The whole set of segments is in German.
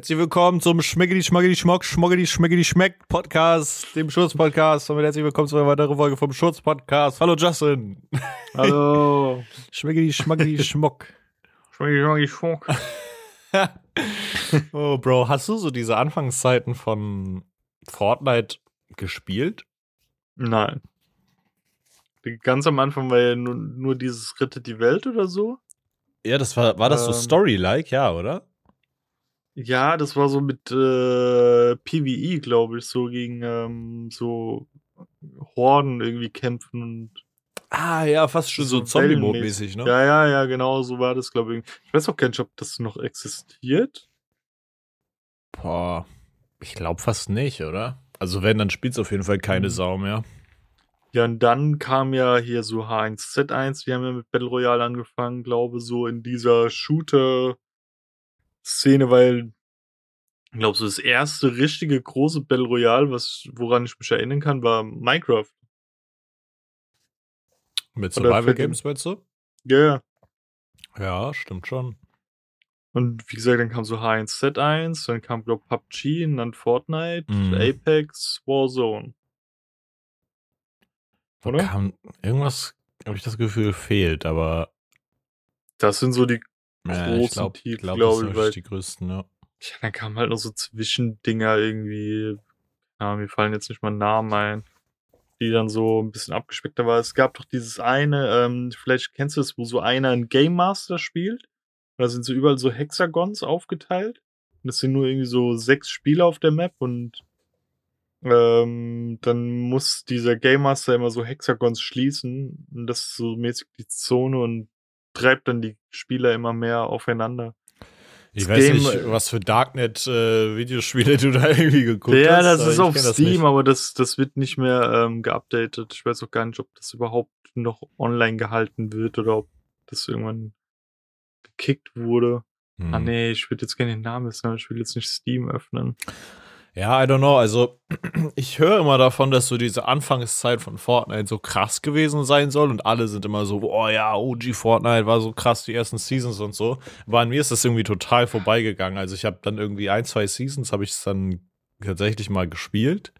Herzlich willkommen zum Schmeckeli Schmackeli Schmock Schmockeli Schmeckeli Schmeck Podcast, dem Schurz Podcast. Und herzlich willkommen zu einer weiteren Folge vom Schurz Podcast. Hallo Justin. Hallo. Schmeckeli Schmackeli Schmock. Schmeckeli Schmackeli Schmock. oh, Bro, hast du so diese Anfangszeiten von Fortnite gespielt? Nein. Ganz am Anfang war ja nur, nur dieses Ritte die Welt oder so. Ja, das war, war das so Ähm. Story-like, ja, oder? Ja, das war so mit äh, PvE, glaube ich, so gegen ähm, so Horden irgendwie kämpfen und Ah, ja, fast schon so, So Zombie-Mode-mäßig, ne? ja, ja, ja, genau, so war das, glaube ich. Ich weiß auch gar nicht, ob das noch existiert. Boah, ich glaube fast nicht, oder? Also wenn, dann spielt's auf jeden Fall keine Mhm. Sau mehr. Ja, und dann kam ja hier so H1Z1, wir haben ja mit Battle Royale angefangen, glaube so in dieser Shooter-Szene, weil ich glaube, so das erste richtige große Battle Royale, was, woran ich mich erinnern kann, war Minecraft. Mit Survival Games, meinst du? Ja, ja. Ja, stimmt schon. Und wie gesagt, dann kam so H1Z1, dann kam, glaube PUBG und dann Fortnite, Mhm. Apex, Warzone. Oder? Kam, irgendwas, habe ich das Gefühl, fehlt, aber Das sind so die, ich Großen glaube, Titel, glaub, glaub das ich, weil- die größten, ja. ja, dann kamen halt noch so Zwischendinger irgendwie. Ja, mir fallen jetzt nicht mal Namen ein. Die dann so ein bisschen abgespeckter war. Es gab doch dieses eine, ähm, vielleicht kennst du es, wo so einer ein Game Master spielt. Da sind so überall so Hexagons aufgeteilt. Und es sind nur irgendwie so sechs Spieler auf der Map und ähm, dann muss dieser Game Master immer so Hexagons schließen. Und das ist so mäßig die Zone und treibt dann die Spieler immer mehr aufeinander. Ich Das weiß Game- nicht, was für Darknet-Videospiele du da irgendwie geguckt ja, hast. das aber ist auf das Steam, nicht. aber das, das wird nicht mehr ähm, geupdatet. Ich weiß auch gar nicht, ob das überhaupt noch online gehalten wird oder ob das irgendwann gekickt wurde. Hm. Ah nee, ich würde jetzt gerne den Namen wissen, aber ich will jetzt nicht Steam öffnen. Ja, I don't know. Also, ich höre immer davon, dass so diese Anfangszeit von Fortnite so krass gewesen sein soll und alle sind immer so, oh ja, OG Fortnite war so krass, die ersten Seasons und so. Aber an mir ist das irgendwie total vorbeigegangen. Also, ich habe dann irgendwie ein, zwei Seasons habe ich es dann tatsächlich mal gespielt.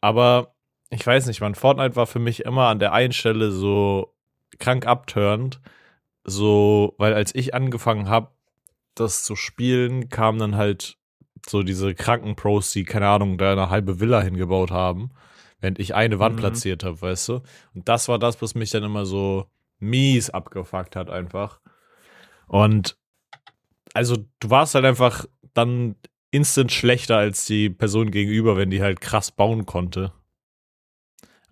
Aber ich weiß nicht, man, Fortnite war für mich immer an der einen Stelle so krank abturnt. So, weil als ich angefangen habe, das zu spielen, kam dann halt so diese kranken Pros, die, keine Ahnung, da eine halbe Villa hingebaut haben, während ich eine Wand Mhm. platziert habe, weißt du? Und das war das, was mich dann immer so mies abgefuckt hat, einfach. Und also du warst halt einfach dann instant schlechter als die Person gegenüber, wenn die halt krass bauen konnte.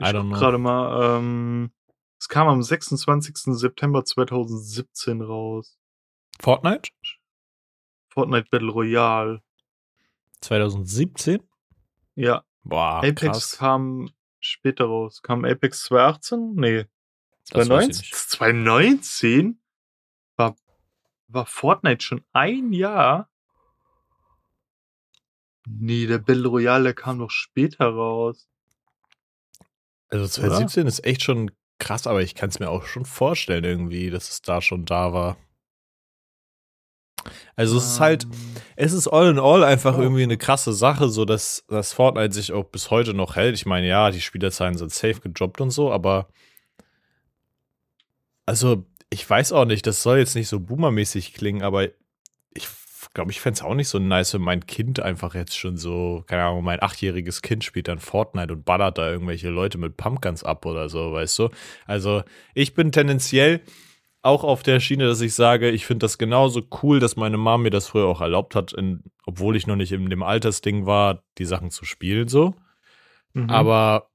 I Ich know. gerade mal, ähm, es kam am 26. September 2017 raus. Fortnite? Fortnite Battle Royale. 2017? Ja, Boah, Apex krass. kam später raus. Kam Apex 2018? Nee. Das weiß ich 2019? nicht. 2019? War, war Fortnite schon ein Jahr? Nee, der Battle Royale, kam noch später raus. Also 2017 ist echt schon krass, aber ich kann es mir auch schon vorstellen irgendwie, dass es da schon da war. Also es ist halt, Ähm, es ist all in all einfach Oh. irgendwie eine krasse Sache, so dass, dass Fortnite sich auch bis heute noch hält. Ich meine, ja, die Spielerzahlen sind safe gedroppt und so, aber also ich weiß auch nicht, das soll jetzt nicht so boomermäßig klingen, aber ich glaube, ich fände es auch nicht so nice, wenn mein Kind einfach jetzt schon so, keine Ahnung, mein achtjähriges Kind spielt dann Fortnite und ballert da irgendwelche Leute mit Pumpguns ab oder so, weißt du? Also ich bin tendenziell auch auf der Schiene, dass ich sage, ich finde das genauso cool, dass meine Mom mir das früher auch erlaubt hat, in, obwohl ich noch nicht in dem Altersding war, die Sachen zu spielen so. mhm. Aber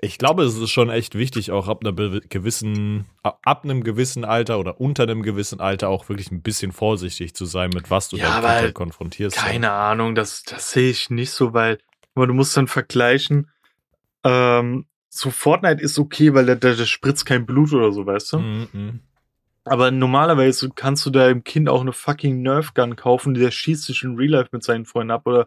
ich glaube, es ist schon echt wichtig, auch ab einer gewissen, ab einem gewissen Alter oder unter einem gewissen Alter auch wirklich ein bisschen vorsichtig zu sein, mit was du Ja, halt konfrontierst. Keine Ahnung, das, das sehe ich nicht so, weil aber du musst dann vergleichen. Ähm, so Fortnite ist okay, weil da, da, da spritzt kein Blut oder so, weißt du? Mhm, mhm. Aber normalerweise kannst du deinem Kind auch eine fucking Nerf Gun kaufen, der schießt sich in Real Life mit seinen Freunden ab oder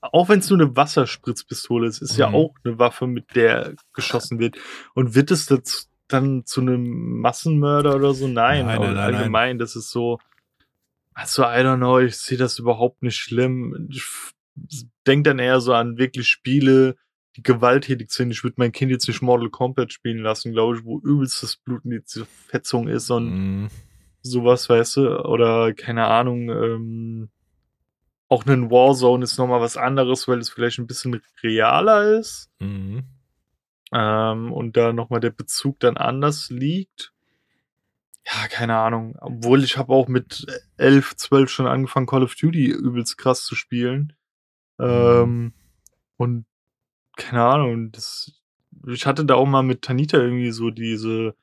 auch wenn es nur eine Wasserspritzpistole ist, ist ja Mhm. auch eine Waffe, mit der geschossen wird. Und wird es das dann zu einem Massenmörder oder so? Nein, Nein, nein, nein, allgemein, das ist so. Also, I don't know, ich sehe das überhaupt nicht schlimm. Ich denke dann eher so an wirklich Spiele, die gewalttätig sind. Ich würde mein Kind jetzt nicht Mortal Kombat spielen lassen, glaube ich, wo übelst das Blut in die Fetzung ist und Mm, sowas, weißt du? Oder keine Ahnung, ähm, auch ein Warzone ist nochmal was anderes, weil es vielleicht ein bisschen realer ist mm. ähm, und da nochmal der Bezug dann anders liegt. Ja, keine Ahnung. Obwohl ich habe auch mit 11, 12 schon angefangen, Call of Duty übelst krass zu spielen. Ähm, und keine Ahnung, das, ich hatte da auch mal mit Tanita irgendwie so diese,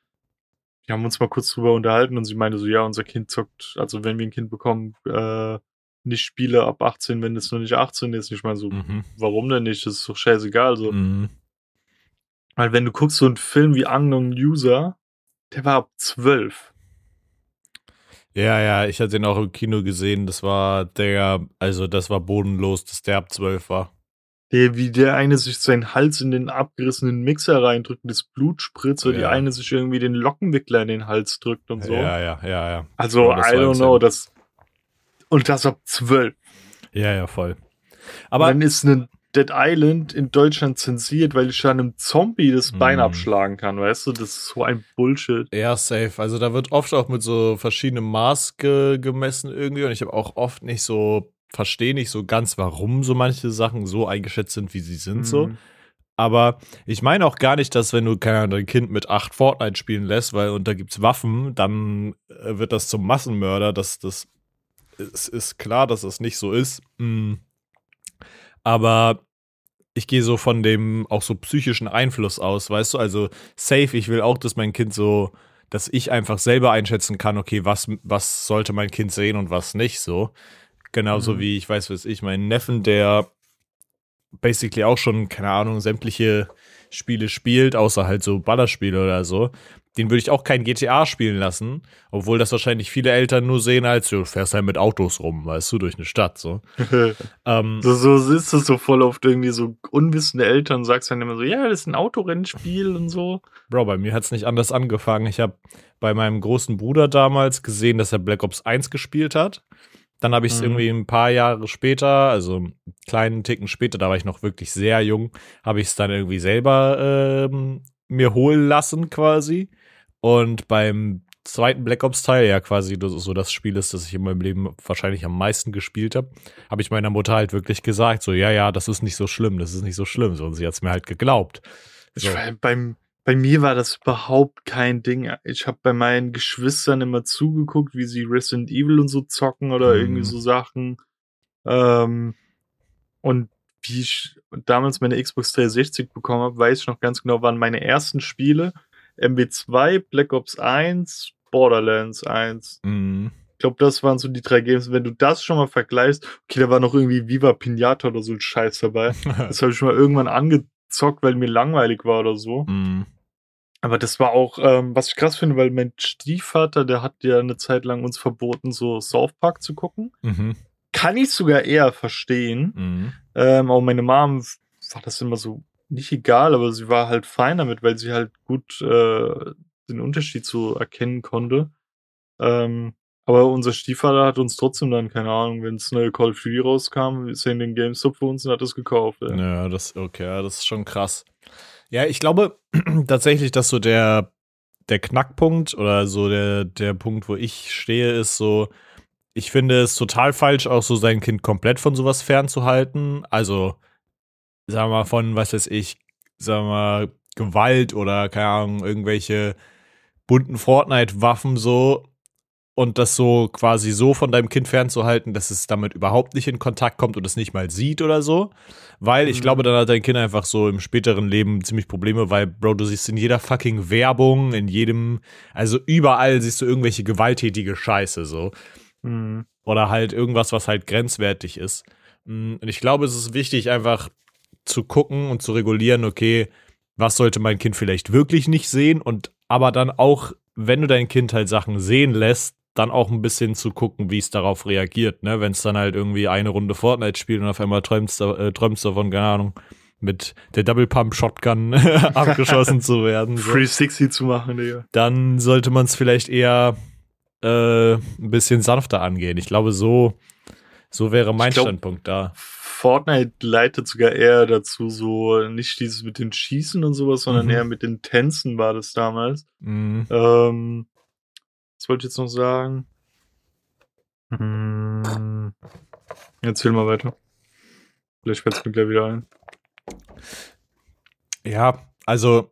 wir haben uns mal kurz drüber unterhalten und sie meinte so, ja, unser Kind zockt, also wenn wir ein Kind bekommen, äh, nicht Spiele ab 18, wenn es noch nicht 18 ist. Ich meine so, Mhm. warum denn nicht? Das ist doch scheißegal. So. Mhm. Weil wenn du guckst, so einen Film wie Unknown User, der war ab 12. Ja, ja, ich hatte ihn auch im Kino gesehen. Das war der, also das war bodenlos, dass der ab 12 war. Der, wie der eine sich seinen Hals in den abgerissenen Mixer reindrückt und das Blut spritzt, oder die Ja. eine sich irgendwie den Lockenwickler in den Hals drückt und so. Ja, ja, ja, ja. Also, I don't know, das. Und das ab 12. Ja, ja, voll. Aber Aber dann ist ein Dead Island in Deutschland zensiert, weil ich da einem Zombie das Bein Mhm. abschlagen kann, weißt du? Das ist so ein Bullshit. Ja, safe. Also da wird oft auch mit so verschiedenem Maß ge gemessen irgendwie und ich habe auch oft nicht so, verstehe nicht so ganz, warum so manche Sachen so eingeschätzt sind, wie sie sind so. Mhm. Aber ich meine auch gar nicht, dass wenn du keine Ahnung, dein Kind mit acht Fortnite spielen lässt, weil und da gibt's Waffen, dann äh, wird das zum Massenmörder. Das, das es ist klar, dass das nicht so ist. Mm. Aber ich gehe so von dem auch so psychischen Einfluss aus, weißt du? Also safe, ich will auch, dass mein Kind so, dass ich einfach selber einschätzen kann, okay, was, was sollte mein Kind sehen und was nicht so. Genauso Mhm. wie ich weiß, was ich, meinen Neffen, der basically auch schon, keine Ahnung, sämtliche Spiele spielt, außer halt so Ballerspiele oder so. Den würde ich auch kein GTA spielen lassen, obwohl das wahrscheinlich viele Eltern nur sehen als, du fährst halt mit Autos rum, weißt du, durch eine Stadt, so. Ähm, so, so ist es so voll oft irgendwie so unwissende Eltern sagst dann immer so, ja, das ist ein Autorennspiel und so. Bro, bei mir hat es nicht anders angefangen. Ich habe bei meinem großen Bruder damals gesehen, dass er Black Ops 1 gespielt hat. Dann habe ich es Mhm. irgendwie ein paar Jahre später, also einen kleinen Ticken später, da war ich noch wirklich sehr jung, habe ich es dann irgendwie selber ähm, mir holen lassen quasi. Und beim zweiten Black Ops Teil, ja quasi das ist so das Spiel ist, das ich in meinem Leben wahrscheinlich am meisten gespielt habe, habe ich meiner Mutter halt wirklich gesagt, so ja, ja, das ist nicht so schlimm, das ist nicht so schlimm. So, und sie hat es mir halt geglaubt. Ich, So. war- beim, bei mir war das überhaupt kein Ding. Ich habe bei meinen Geschwistern immer zugeguckt, wie sie Resident Evil und so zocken oder Mhm. irgendwie so Sachen. Ähm, und wie ich damals meine Xbox 360 bekommen habe, weiß ich noch ganz genau, waren meine ersten Spiele MW2, Black Ops 1, Borderlands 1. Mhm. Ich glaube, das waren so die drei Games. Wenn du das schon mal vergleichst, okay, da war noch irgendwie Viva Pinata oder so ein Scheiß dabei. Das habe ich mal irgendwann angezockt, weil mir langweilig war oder so. Mhm. Aber das war auch, ähm, was ich krass finde, weil mein Stiefvater, der hat ja eine Zeit lang uns verboten, so South Park zu gucken. Mhm. Kann ich sogar eher verstehen. Mhm. Ähm, auch meine Mom war das immer so nicht egal, aber sie war halt fein damit, weil sie halt gut äh, den Unterschied so erkennen konnte. Ähm, aber unser Stiefvater hat uns trotzdem dann, keine Ahnung, wenn es neue Call of Duty rauskam, ist er in den GameStop für uns und hat es gekauft. Ey. Ja, das, okay, das ist schon krass. Ja, ich glaube tatsächlich, dass so der, der Knackpunkt oder so der, der Punkt, wo ich stehe, ist so, ich finde es total falsch, auch so sein Kind komplett von sowas fernzuhalten. Also, sagen wir mal, von, was weiß ich, sagen wir mal, Gewalt oder, keine Ahnung, irgendwelche bunten Fortnite-Waffen so und das so quasi so von deinem Kind fernzuhalten, dass es damit überhaupt nicht in Kontakt kommt und es nicht mal sieht oder so. Weil ich Mhm. glaube, dann hat dein Kind einfach so im späteren Leben ziemlich Probleme, weil, Bro, du siehst in jeder fucking Werbung, in jedem, also überall siehst du irgendwelche gewalttätige Scheiße so. Mhm. Oder halt irgendwas, was halt grenzwertig ist. Mm, Und ich glaube, es ist wichtig, einfach zu gucken und zu regulieren, okay, was sollte mein Kind vielleicht wirklich nicht sehen und aber dann auch, wenn du dein Kind halt Sachen sehen lässt, dann auch ein bisschen zu gucken, wie es darauf reagiert, ne? Wenn es dann halt irgendwie eine Runde Fortnite spielt und auf einmal träumst, du- äh, träumst davon, keine Ahnung, mit der Double Pump Shotgun abgeschossen zu werden. So Free 60 zu machen, Digga. dann sollte man es vielleicht eher äh, ein bisschen sanfter angehen. Ich glaube, so, so wäre mein glaub, Standpunkt da. Fortnite leitet sogar eher dazu, so nicht dieses mit den Schießen und sowas, sondern Mhm. eher mit den Tänzen war das damals. Mhm. Ähm, was wollte ich jetzt noch sagen? Hm, erzähl mal weiter. Vielleicht fällt es mir gleich wieder ein. Ja, also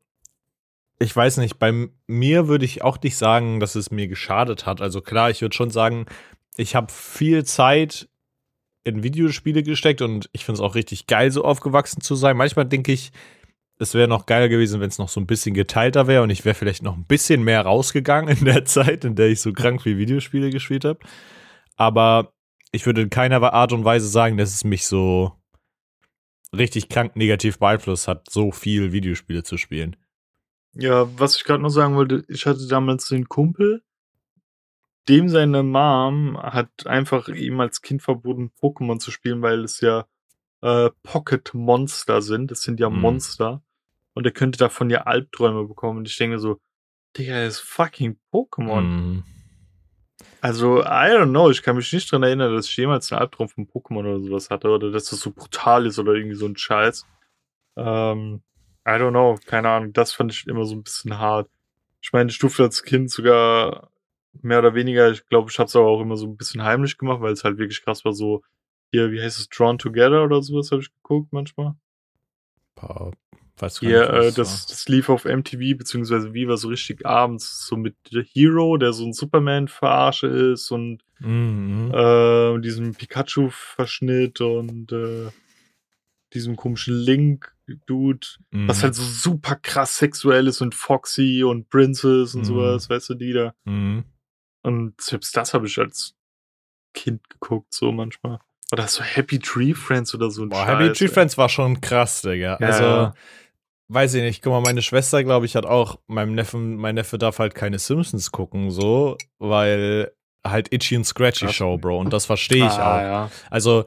ich weiß nicht, bei mir würde ich auch nicht sagen, dass es mir geschadet hat. Also klar, ich würde schon sagen, ich habe viel Zeit in Videospiele gesteckt und ich finde es auch richtig geil, so aufgewachsen zu sein. Manchmal denke ich, es wäre noch geiler gewesen, wenn es noch so ein bisschen geteilter wäre und ich wäre vielleicht noch ein bisschen mehr rausgegangen in der Zeit, in der ich so krank viel Videospiele gespielt habe. Aber ich würde in keiner Art und Weise sagen, dass es mich so richtig krank negativ beeinflusst hat, so viel Videospiele zu spielen. Ja, was ich gerade noch sagen wollte, ich hatte damals den Kumpel, dem seine Mom hat einfach ihm als Kind verboten, Pokémon zu spielen, weil es ja äh, Pocket Monster sind. Das sind ja Mhm. Monster. Und er könnte davon ja Albträume bekommen. Und ich denke so, Digga, das ist fucking Pokémon. Mhm. Also, I don't know, ich kann mich nicht dran erinnern, dass ich jemals einen Albtraum von Pokémon oder sowas hatte oder dass das so brutal ist oder irgendwie so ein Scheiß. Ähm, I don't know, keine Ahnung, das fand ich immer so ein bisschen hart. Ich meine, ich durfte als Kind sogar mehr oder weniger, ich glaube, ich habe es aber auch immer so ein bisschen heimlich gemacht, weil es halt wirklich krass war, so hier, wie heißt es, Drawn Together oder sowas habe ich geguckt manchmal. Paar, weiß Hier, nicht, äh, das, das lief auf MTV, beziehungsweise Viva so richtig abends, so mit The Hero, der so ein Superman-Verarsche ist und. Mhm. äh, diesem Pikachu-Verschnitt und äh, diesem komischen Link-Dude, Mhm. was halt so super krass sexuell ist und Foxy und Princess und Mhm. sowas, weißt du, die da. Mhm. Und selbst das habe ich als Kind geguckt, so manchmal. Oder so Happy Tree Friends oder so ein Boah, Scheiß, Happy Tree ey. Friends war schon krass, Digga. Ja, also, ja. Weiß ich nicht, guck mal, meine Schwester, glaube ich, hat auch, meinem Neffen, mein Neffe darf halt keine Simpsons gucken, so, weil halt Itchy und Scratchy Krass. Show, Bro. Und das verstehe ich ah, auch. Ja. Also,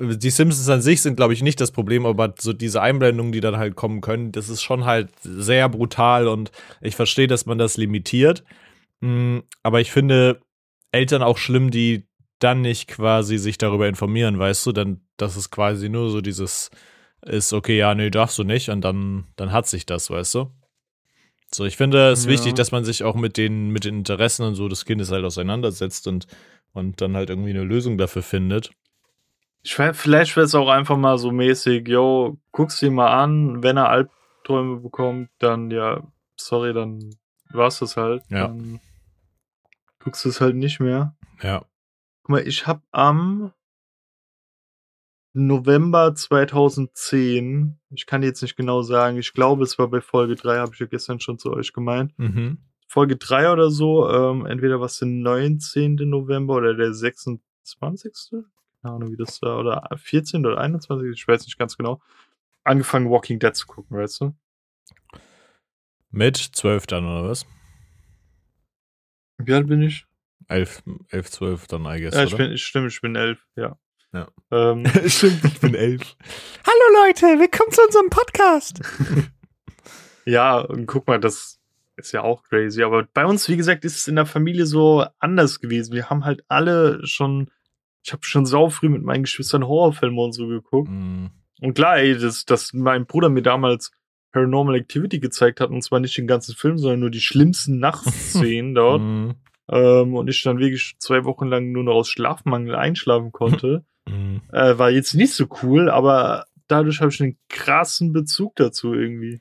die Simpsons an sich sind, glaube ich, nicht das Problem, aber so diese Einblendungen, die dann halt kommen können, das ist schon halt sehr brutal und ich verstehe, dass man das limitiert. Mm, Aber ich finde Eltern auch schlimm, die dann nicht quasi sich darüber informieren, weißt du, dann, dass es quasi nur so dieses ist, okay, ja, nee, darfst du nicht und dann, dann hat sich das, weißt du. So, ich finde es Ja. wichtig, dass man sich auch mit den, mit den Interessen und so des Kindes halt auseinandersetzt und, und dann halt irgendwie eine Lösung dafür findet. Ich vielleicht wäre es auch einfach mal so mäßig, yo, guck's dir mal an, wenn er Albträume bekommt, dann ja, sorry, dann war's das halt. Ja. Dann guckst du es halt nicht mehr. Ja. Guck mal, ich hab am November 2010, ich kann jetzt nicht genau sagen, ich glaube, es war bei Folge 3, habe ich ja gestern schon zu euch gemeint. Mhm. Folge 3 oder so, ähm, entweder was der 19. November oder der 26. Keine Ahnung, wie das war, oder 14. oder 21. Ich weiß nicht ganz genau. Angefangen Walking Dead zu gucken, weißt du? Mit zwölf dann, oder was? Wie alt bin ich? Elf, elf, zwölf dann, I guess, ja, ich oder? bin, ich stimme, ich bin elf, ja. Ja. Ähm, Stimmt, ich bin elf. Hallo Leute, willkommen zu unserem Podcast. ja, und guck mal, das ist ja auch crazy. Aber bei uns, wie gesagt, ist es in der Familie so anders gewesen. Wir haben halt alle schon, ich habe schon sau früh mit meinen Geschwistern Horrorfilme und so geguckt. Mhm. Und klar, ey, dass, dass mein Bruder mir damals Paranormal Activity gezeigt hat, und zwar nicht den ganzen Film, sondern nur die schlimmsten Nachtszenen dort. Mhm. Ähm, und ich dann wirklich zwei Wochen lang nur noch aus Schlafmangel einschlafen konnte, Mhm. äh, war jetzt nicht so cool, aber dadurch habe ich einen krassen Bezug dazu irgendwie.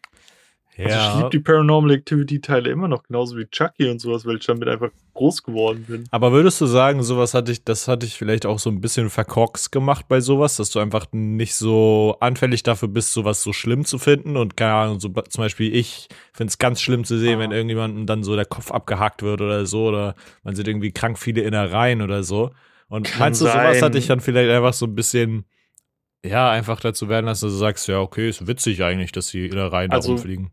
Also ich Ja. liebe die Paranormal Activity Teile immer noch, genauso wie Chucky und sowas, weil ich damit einfach groß geworden bin. Aber würdest du sagen, sowas hatte ich, das hatte ich vielleicht auch so ein bisschen verkorks gemacht bei sowas, dass du einfach nicht so anfällig dafür bist, sowas so schlimm zu finden und keine Ahnung, so zum Beispiel ich finde es ganz schlimm zu sehen, Ah. wenn irgendjemandem dann so der Kopf abgehackt wird oder so oder man sieht irgendwie krank viele Innereien oder so. Und Kann meinst du, sowas sein. hat dich dann vielleicht einfach so ein bisschen, ja, einfach dazu werden lassen, dass du sagst, ja, okay, ist witzig eigentlich, dass die Innereien Also, da rumfliegen.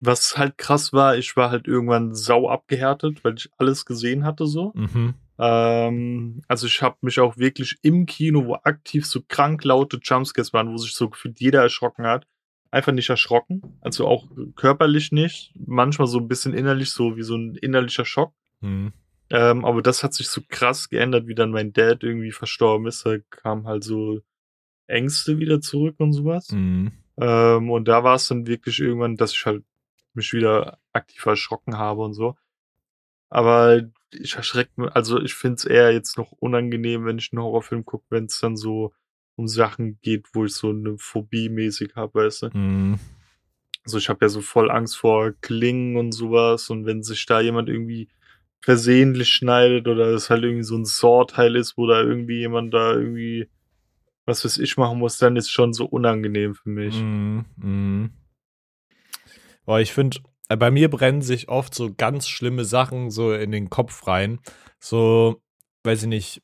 Was halt krass war, ich war halt irgendwann sau abgehärtet, weil ich alles gesehen hatte so. Mhm. Ähm, also ich habe mich auch wirklich im Kino, wo aktiv so krank laute Jumpscares waren, wo sich so gefühlt jeder erschrocken hat, einfach nicht erschrocken. Also auch körperlich nicht. Manchmal so ein bisschen innerlich, so wie so ein innerlicher Schock. Mhm. Ähm, aber das hat sich so krass geändert, wie dann mein Dad irgendwie verstorben ist. Da kamen halt so Ängste wieder zurück und sowas. Mhm. Ähm, und da war es dann wirklich irgendwann, dass ich halt mich wieder aktiv erschrocken habe und so. Aber ich erschrecke mich, also ich finde es eher jetzt noch unangenehm, wenn ich einen Horrorfilm gucke, wenn es dann so um Sachen geht, wo ich so eine Phobie mäßig habe, weißt du? Mhm. Also ich habe ja so voll Angst vor Klingen und sowas und wenn sich da jemand irgendwie versehentlich schneidet oder es halt irgendwie so ein Sorteil ist, wo da irgendwie jemand da irgendwie was weiß ich machen muss, dann ist schon so unangenehm für mich. Mhm. Mhm. Boah, ich finde, äh, bei mir brennen sich oft so ganz schlimme Sachen so in den Kopf rein. So, weiß ich nicht,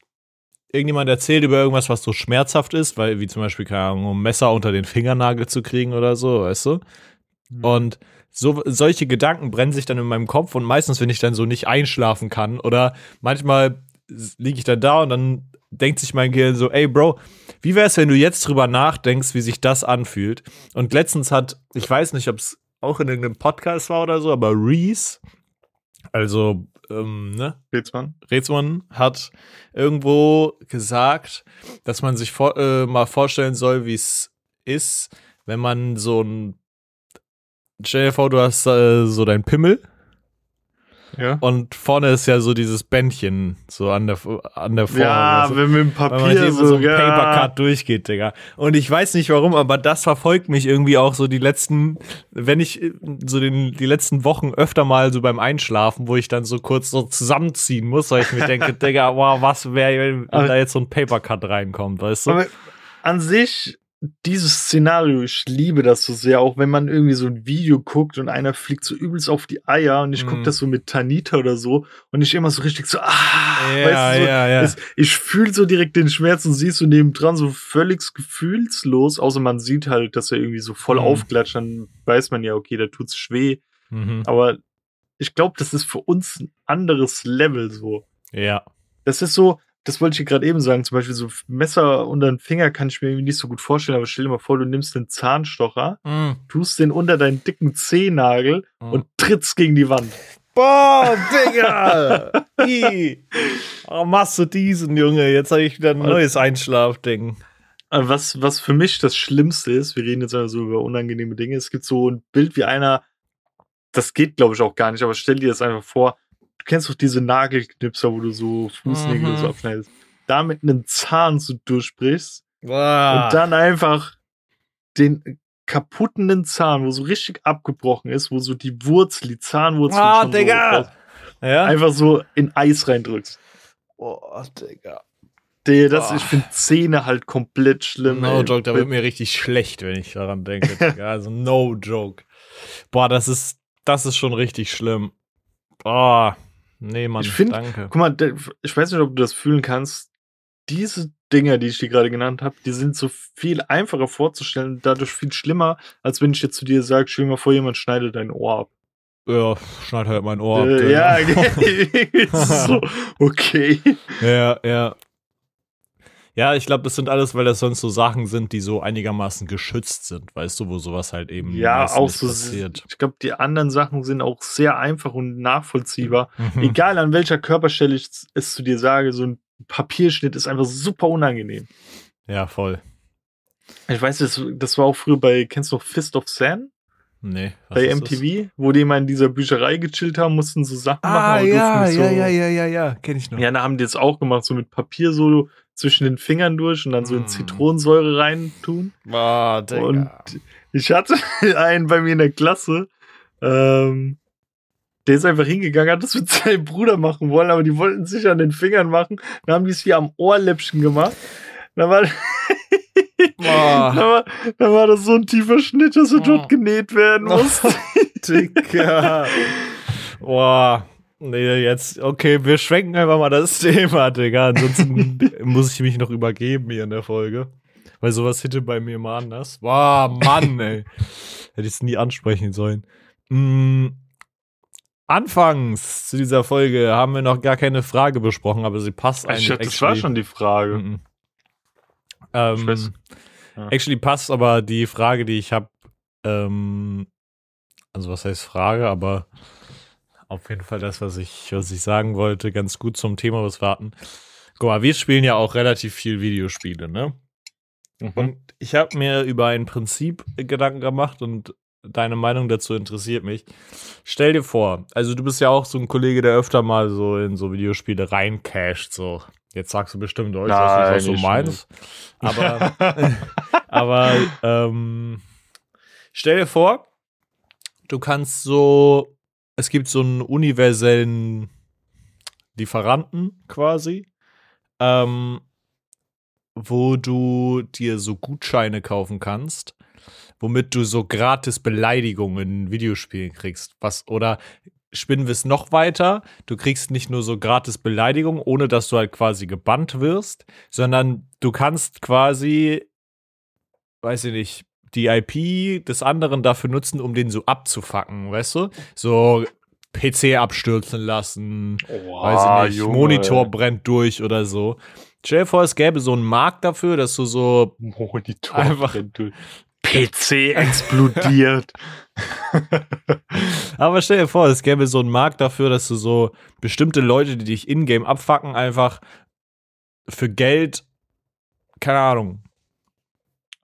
irgendjemand erzählt über irgendwas, was so schmerzhaft ist, weil, wie zum Beispiel, keine Ahnung, um ein Messer unter den Fingernagel zu kriegen oder so, weißt du? Mhm. Und so, solche Gedanken brennen sich dann in meinem Kopf und meistens, wenn ich dann so nicht einschlafen kann oder manchmal liege ich dann da und dann denkt sich mein Gehirn so, ey Bro, wie wär's, wenn du jetzt drüber nachdenkst, wie sich das anfühlt? Und letztens hat, ich weiß nicht, ob es auch in irgendeinem Podcast war oder so, aber Reese, also, ähm, ne, Rätsmann? Rätsmann hat irgendwo gesagt, dass man sich vor, äh, mal vorstellen soll, wie es ist, wenn man so ein Stell dir vor, du hast äh, so dein Pimmel Ja. und vorne ist ja so dieses Bändchen so an der an der Form. Ja, weißt du? wenn mit dem Papier hier so, so ein ja. Papercut durchgeht, Digga. Und ich weiß nicht warum, aber das verfolgt mich irgendwie auch so die letzten, wenn ich äh, so den, die letzten Wochen öfter mal so beim Einschlafen, wo ich dann so kurz so zusammenziehen muss, weil ich mir denke, Digga, wow, was wäre, wenn Aber- da jetzt so ein Papercut reinkommt, weißt du? Aber an sich, dieses Szenario, ich liebe das so sehr, auch wenn man irgendwie so ein Video guckt und einer fliegt so übelst auf die Eier und ich gucke Mhm. das so mit Tanita oder so und ich immer so richtig so, ah, Ja, weißt du, so, ja, ja. Es, ich fühle so direkt den Schmerz und siehst du nebendran so völlig gefühlslos, außer man sieht halt, dass er irgendwie so voll Mhm. aufklatscht, dann weiß man ja, okay, da tut's schweh, Mhm. aber ich glaube, das ist für uns ein anderes Level so. Ja. Das ist so, das wollte ich dir gerade eben sagen, zum Beispiel so Messer unter den Finger kann ich mir irgendwie nicht so gut vorstellen, aber stell dir mal vor, du nimmst einen Zahnstocher, Mhm. tust den unter deinen dicken Zehennagel Mhm. und trittst gegen die Wand. Boah, Digga! Warum machst du diesen, Junge? Jetzt habe ich wieder ein neues Einschlafding. Aber Was, was für mich das Schlimmste ist, wir reden jetzt also über unangenehme Dinge, es gibt so ein Bild wie einer, das geht glaube ich auch gar nicht, aber stell dir das einfach vor, kennst doch diese Nagelknipser, wo du so Fußnägel Mhm. so abschneidest, da mit einem Zahn so durchbrichst Boah. und dann einfach den kaputten Zahn, wo so richtig abgebrochen ist, wo so die Wurzel, die Zahnwurzel Ah, schon so Digga! raus- ja? einfach so in Eis reindrückst. Boah, Digga. Der, das, Boah. ich finde Zähne halt komplett schlimm. No ey. joke, da wird mir richtig schlecht, wenn ich daran denke. Digga. Also no joke. Boah, das ist, das ist schon richtig schlimm. Boah. Nee, Mann, Ich find- danke. Guck mal, ich weiß nicht, ob du das fühlen kannst. Diese Dinger, die ich dir gerade genannt habe, die sind so viel einfacher vorzustellen und dadurch viel schlimmer, als wenn ich jetzt zu dir sage, stell dir mal vor, jemand schneidet dein Ohr ab. Ja, schneid halt mein Ohr ab. äh, Digga. ja, so, okay. Ja, ja. Ja, ich glaube, das sind alles, weil das sonst so Sachen sind, die so einigermaßen geschützt sind, weißt du, wo sowas halt eben Ja, auch so. passiert. Ich glaube, die anderen Sachen sind auch sehr einfach und nachvollziehbar. Mhm. Egal an welcher Körperstelle ich es zu dir sage, so ein Papierschnitt ist einfach super unangenehm. Ja, voll. Ich weiß, das, das war auch früher bei, kennst du noch Fist of Sand? Nee. bei ist das? MTV, wo die mal in dieser Bücherei gechillt haben, mussten so Sachen Ah, machen. durften ja, nicht so, ja, ja, ja, ja, ja, kenn ich noch. Ja, da haben die das auch gemacht, so mit Papier so zwischen den Fingern durch und dann so in Mm. Zitronensäure reintun. Boah, Digga. Und ich hatte einen bei mir in der Klasse, ähm, der ist einfach hingegangen, hat das mit seinem Bruder machen wollen, aber die wollten es sich an den Fingern machen. Dann haben die es hier am Ohrläppchen gemacht. Dann war, dann, war, dann war das so ein tiefer Schnitt, dass er Oh. dort genäht werden musste. Digga. Boah. Nee, jetzt, okay, wir schwenken einfach mal das Thema, Digga. Ansonsten muss ich mich noch übergeben hier in der Folge. Weil sowas hätte bei mir mal anders. Boah, Mann, ey. Hätte ich es nie ansprechen sollen. Mm, anfangs zu dieser Folge haben wir noch gar keine Frage besprochen, aber sie passt Ich eigentlich. dachte, das war schon die Frage. Mhm. Ähm, weiß. Ja. Actually passt aber die Frage, die ich habe, ähm, also was heißt Frage, aber auf jeden Fall das, was ich, was ich sagen wollte, ganz gut zum Thema was warten. Guck mal, wir spielen ja auch relativ viel Videospiele, ne? Mhm. Und ich habe mir über ein Prinzip Gedanken gemacht und deine Meinung dazu interessiert mich. Stell dir vor, also du bist ja auch so ein Kollege, der öfter mal so in so Videospiele reincasht, so. Jetzt sagst du bestimmt, ich weiß nicht, was du meinst. Aber, aber ähm, stell dir vor, du kannst so, es gibt so einen universellen Lieferanten quasi, ähm, wo du dir so Gutscheine kaufen kannst, womit du so gratis Beleidigungen in Videospielen kriegst. Was, oder spinnen wir es noch weiter. Du kriegst nicht nur so gratis Beleidigungen, ohne dass du halt quasi gebannt wirst, sondern du kannst quasi, weiß ich nicht, die IP des anderen dafür nutzen, um den so abzufacken, weißt du? So PC abstürzen lassen, oh, weiß ich nicht, Junge, Monitor brennt durch oder so. Stell dir vor, es gäbe so einen Markt dafür, dass du so Monitor einfach brennt durch. PC explodiert. Aber stell dir vor, es gäbe so einen Markt dafür, dass du so bestimmte Leute, die dich in-game abfacken, einfach für Geld, keine Ahnung,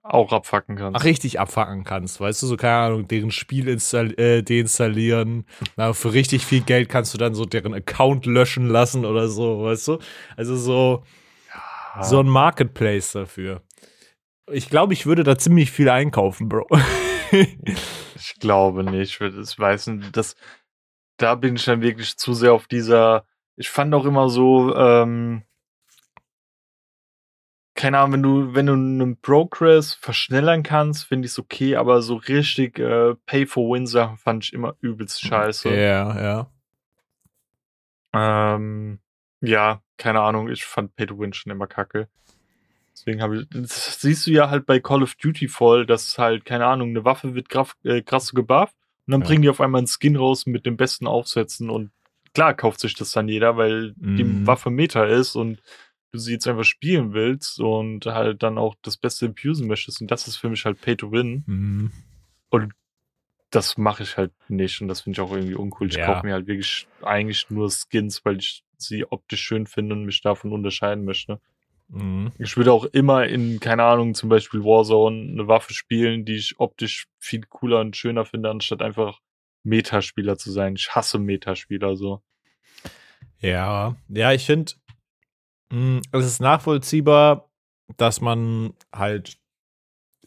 auch abfacken kannst. Ach, richtig abfacken kannst, weißt du, so keine Ahnung, deren Spiel äh, deinstallieren. Na, für richtig viel Geld kannst du dann so deren Account löschen lassen oder so, weißt du? Also so, ja. so ein Marketplace dafür. Ich glaube, ich würde da ziemlich viel einkaufen, Bro. ich glaube nicht. Ich weiß nicht, das, da bin ich dann wirklich zu sehr auf dieser. Ich fand auch immer so, ähm, keine Ahnung, wenn du, wenn du einen Progress verschnellern kannst, finde ich es okay, aber so richtig äh, Pay-for-Win-Sachen fand ich immer übelst scheiße. Ja, ja. Ähm, ja, keine Ahnung, ich fand Pay-to-Win schon immer kacke. Deswegen habe ich, das siehst du ja halt bei Call of Duty voll, dass halt, keine Ahnung, eine Waffe wird krass, äh, krass gebufft und dann ja. bringen die auf einmal einen Skin raus mit den besten Aufsätzen und klar kauft sich das dann jeder, weil mhm. die Waffe Meta ist und du sie jetzt einfach spielen willst und halt dann auch das Beste im Fusen möchtest. Und das ist für mich halt Pay to Win. Mhm. Und das mache ich halt nicht und das finde ich auch irgendwie uncool. Ich ja. kaufe mir halt wirklich eigentlich nur Skins, weil ich sie optisch schön finde und mich davon unterscheiden möchte. Mhm. Ich würde auch immer in, keine Ahnung, zum Beispiel Warzone eine Waffe spielen, die ich optisch viel cooler und schöner finde, anstatt einfach Metaspieler zu sein. Ich hasse Metaspieler so. Ja, ja, ich finde, es ist nachvollziehbar, dass man halt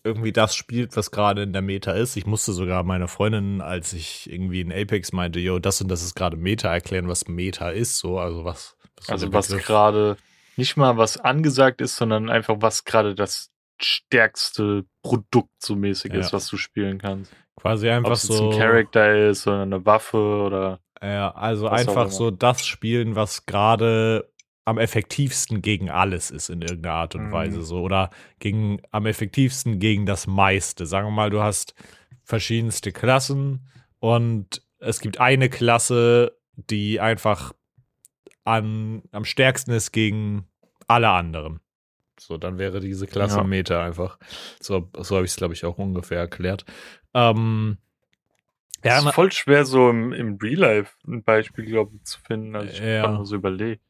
irgendwie das spielt, was gerade in der Meta ist. Ich musste sogar meiner Freundin, als ich irgendwie in Apex meinte, yo, das und das ist gerade Meta, erklären, was Meta ist, so, also was. was also was gerade nicht mal was angesagt ist, sondern einfach was gerade das stärkste Produkt so mäßig ja. ist, was du spielen kannst. Quasi einfach Ob es so ein Charakter ist oder eine Waffe oder ja, also einfach so das spielen, was gerade am effektivsten gegen alles ist in irgendeiner Art und mhm. Weise so oder gegen am effektivsten gegen das meiste. Sagen wir mal, du hast verschiedenste Klassen und es gibt eine Klasse, die einfach an, am stärksten ist gegen alle anderen. So, dann wäre diese Klasse ja. Meter einfach. So, so habe ich es, glaube ich, auch ungefähr erklärt. Ähm, ja, es ist voll schwer, so im, im Real Life ein Beispiel, glaube ich, zu finden. Also ich ja. habe so überlegt.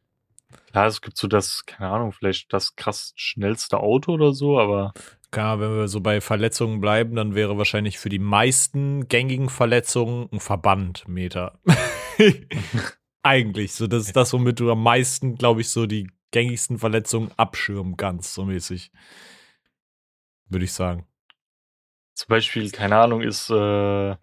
Klar, es gibt so das, keine Ahnung, vielleicht das krass schnellste Auto oder so, aber. Klar, wenn wir so bei Verletzungen bleiben, dann wäre wahrscheinlich für die meisten gängigen Verletzungen ein Verbandmeter. Eigentlich. So, das ist das, womit du am meisten, glaube ich, so die gängigsten Verletzungen abschirmen kannst, so mäßig. Würde ich sagen. Zum Beispiel, keine Ahnung, ist äh,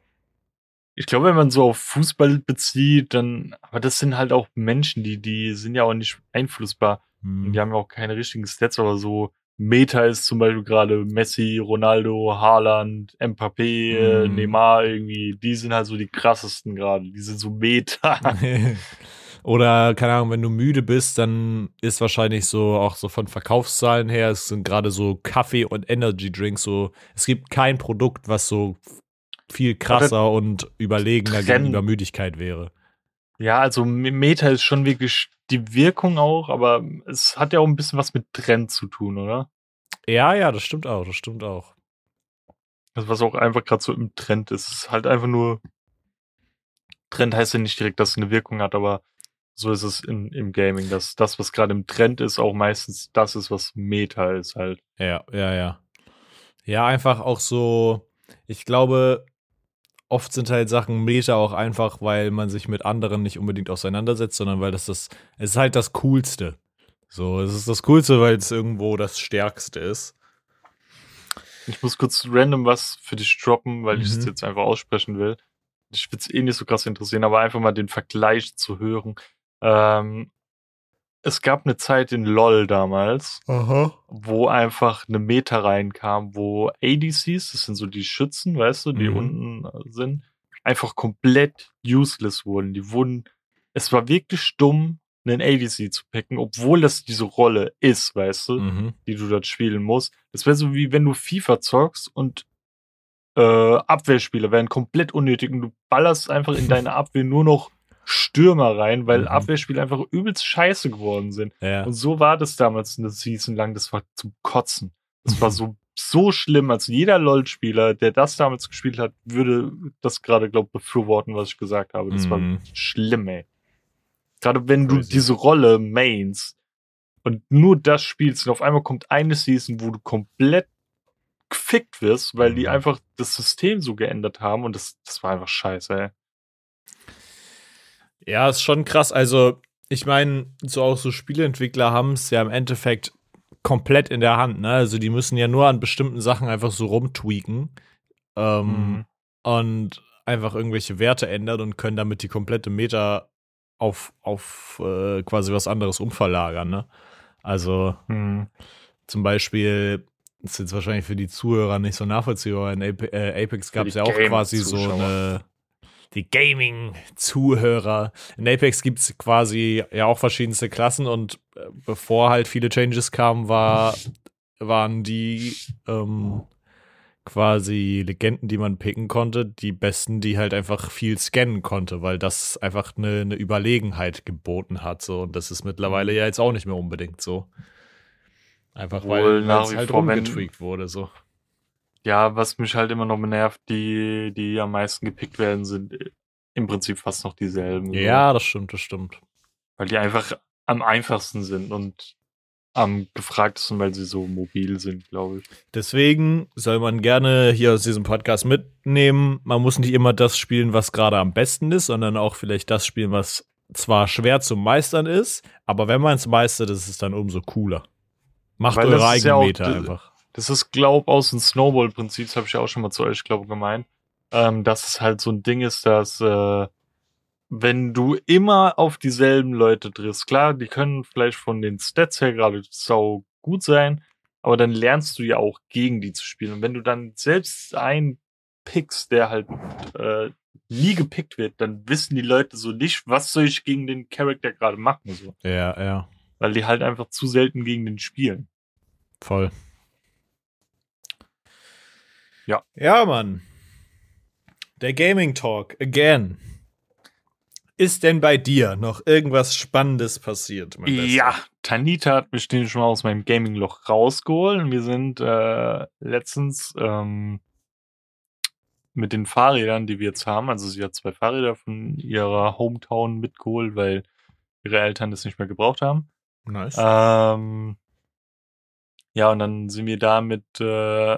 ich glaube, wenn man so auf Fußball bezieht, dann, aber das sind halt auch Menschen, die, die sind ja auch nicht einflussbar. Hm. Und die haben ja auch keine richtigen Stats, aber so Meta ist zum Beispiel gerade Messi, Ronaldo, Haaland, Mbappé, hm. Neymar irgendwie, die sind halt so die krassesten gerade. Die sind so Meta. Oder, keine Ahnung, wenn du müde bist, dann ist wahrscheinlich so auch so von Verkaufszahlen her, es sind gerade so Kaffee und Energy Drinks so, es gibt kein Produkt, was so viel krasser und überlegener Trend. gegenüber Müdigkeit wäre. Ja, also Meta ist schon wirklich die Wirkung auch, aber es hat ja auch ein bisschen was mit Trend zu tun, oder? Ja, ja, das stimmt auch, das stimmt auch. Also was auch einfach gerade so im Trend ist, ist halt einfach nur Trend heißt ja nicht direkt, dass es eine Wirkung hat, aber so ist es in, im Gaming, dass das, was gerade im Trend ist, auch meistens das ist, was Meta ist halt. Ja, ja, ja. Ja, einfach auch so, ich glaube, oft sind halt Sachen Meta auch einfach, weil man sich mit anderen nicht unbedingt auseinandersetzt, sondern weil das das, es ist halt das Coolste. So, es ist das Coolste, weil es irgendwo das Stärkste ist. Ich muss kurz random was für dich droppen, weil ich es Mhm. jetzt einfach aussprechen will. Ich würde es eh nicht so krass interessieren, aber einfach mal den Vergleich zu hören. Ähm, es gab eine Zeit in LOL damals, Aha. wo einfach eine Meta reinkam, wo ADCs, das sind so die Schützen, weißt du, die Mhm. unten sind, einfach komplett useless wurden. Die wurden, es war wirklich dumm, einen ADC zu picken, obwohl das diese Rolle ist, weißt du Mhm. die du dort spielen musst. Das wäre so wie wenn du FIFA zockst und äh, Abwehrspieler wären komplett unnötig und du ballerst einfach in deine Abwehr nur noch Stürmer rein, weil Mhm. Abwehrspieler einfach übelst scheiße geworden sind. Ja. Und so war das damals eine Season lang, das war zum Kotzen. Das war so, so schlimm, als jeder LOL-Spieler, der das damals gespielt hat, würde das gerade, glaub befürworten, was ich gesagt habe. Das war Mhm. schlimm, ey. Gerade wenn du diese Rolle mains und nur das spielst und auf einmal kommt eine Season, wo du komplett gefickt wirst, weil die Mhm. einfach das System so geändert haben und das, das war einfach scheiße, ey. Ja, ist schon krass. Also, ich meine, so auch so Spieleentwickler haben es ja im Endeffekt komplett in der Hand, ne? Also, die müssen ja nur an bestimmten Sachen einfach so rumtweaken ähm, Mhm. und einfach irgendwelche Werte ändern und können damit die komplette Meta auf, auf äh, quasi was anderes umverlagern, ne? Also, Mhm. zum Beispiel, das ist jetzt wahrscheinlich für die Zuhörer nicht so nachvollziehbar, in äh, Apex gab es ja auch quasi so eine, die Gaming-Zuhörer. In Apex gibt es quasi ja auch verschiedenste Klassen und äh, bevor halt viele Changes kamen, war, waren die ähm, quasi Legenden, die man picken konnte, die besten, die halt einfach viel scannen konnte, weil das einfach eine, eine Überlegenheit geboten hat. So. Und das ist mittlerweile ja jetzt auch nicht mehr unbedingt so. Einfach Obwohl weil es halt rumgetweakt wurde. So. Ja, was mich halt immer noch nervt, die, die am meisten gepickt werden, sind im Prinzip fast noch dieselben. so. Ja, das stimmt, das stimmt. Weil die einfach am einfachsten sind und am gefragtesten, weil sie so mobil sind, glaube ich. Deswegen soll man gerne hier aus diesem Podcast mitnehmen, man muss nicht immer das spielen, was gerade am besten ist, sondern auch vielleicht das spielen, was zwar schwer zu meistern ist, aber wenn man es meistert, ist es dann umso cooler. Macht Weil eure das ist eigene ja d- einfach. Das ist, glaub, aus dem Snowball-Prinzip, das habe ich ja auch schon mal zu euch, glaube gemeint, ähm, dass es halt so ein Ding ist, dass äh, wenn du immer auf dieselben Leute triffst, klar, die können vielleicht von den Stats her gerade sau gut sein, aber dann lernst du ja auch gegen die zu spielen. Und wenn du dann selbst einen pickst, der halt äh, nie gepickt wird, dann wissen die Leute so nicht, was soll ich gegen den Charakter gerade machen, so. Ja, ja, Weil die halt einfach zu selten gegen den spielen. voll. Ja. Ja, Mann. Der Gaming Talk, again. Ist denn bei dir noch irgendwas Spannendes passiert? Ja, Tanita hat mich den schon mal aus meinem Gaming-Loch rausgeholt. Und Wir sind äh, letztens ähm, mit den Fahrrädern, die wir jetzt haben, also sie hat zwei Fahrräder von ihrer Hometown mitgeholt, weil ihre Eltern das nicht mehr gebraucht haben. Nice. Ähm, ja, und dann sind wir damit äh,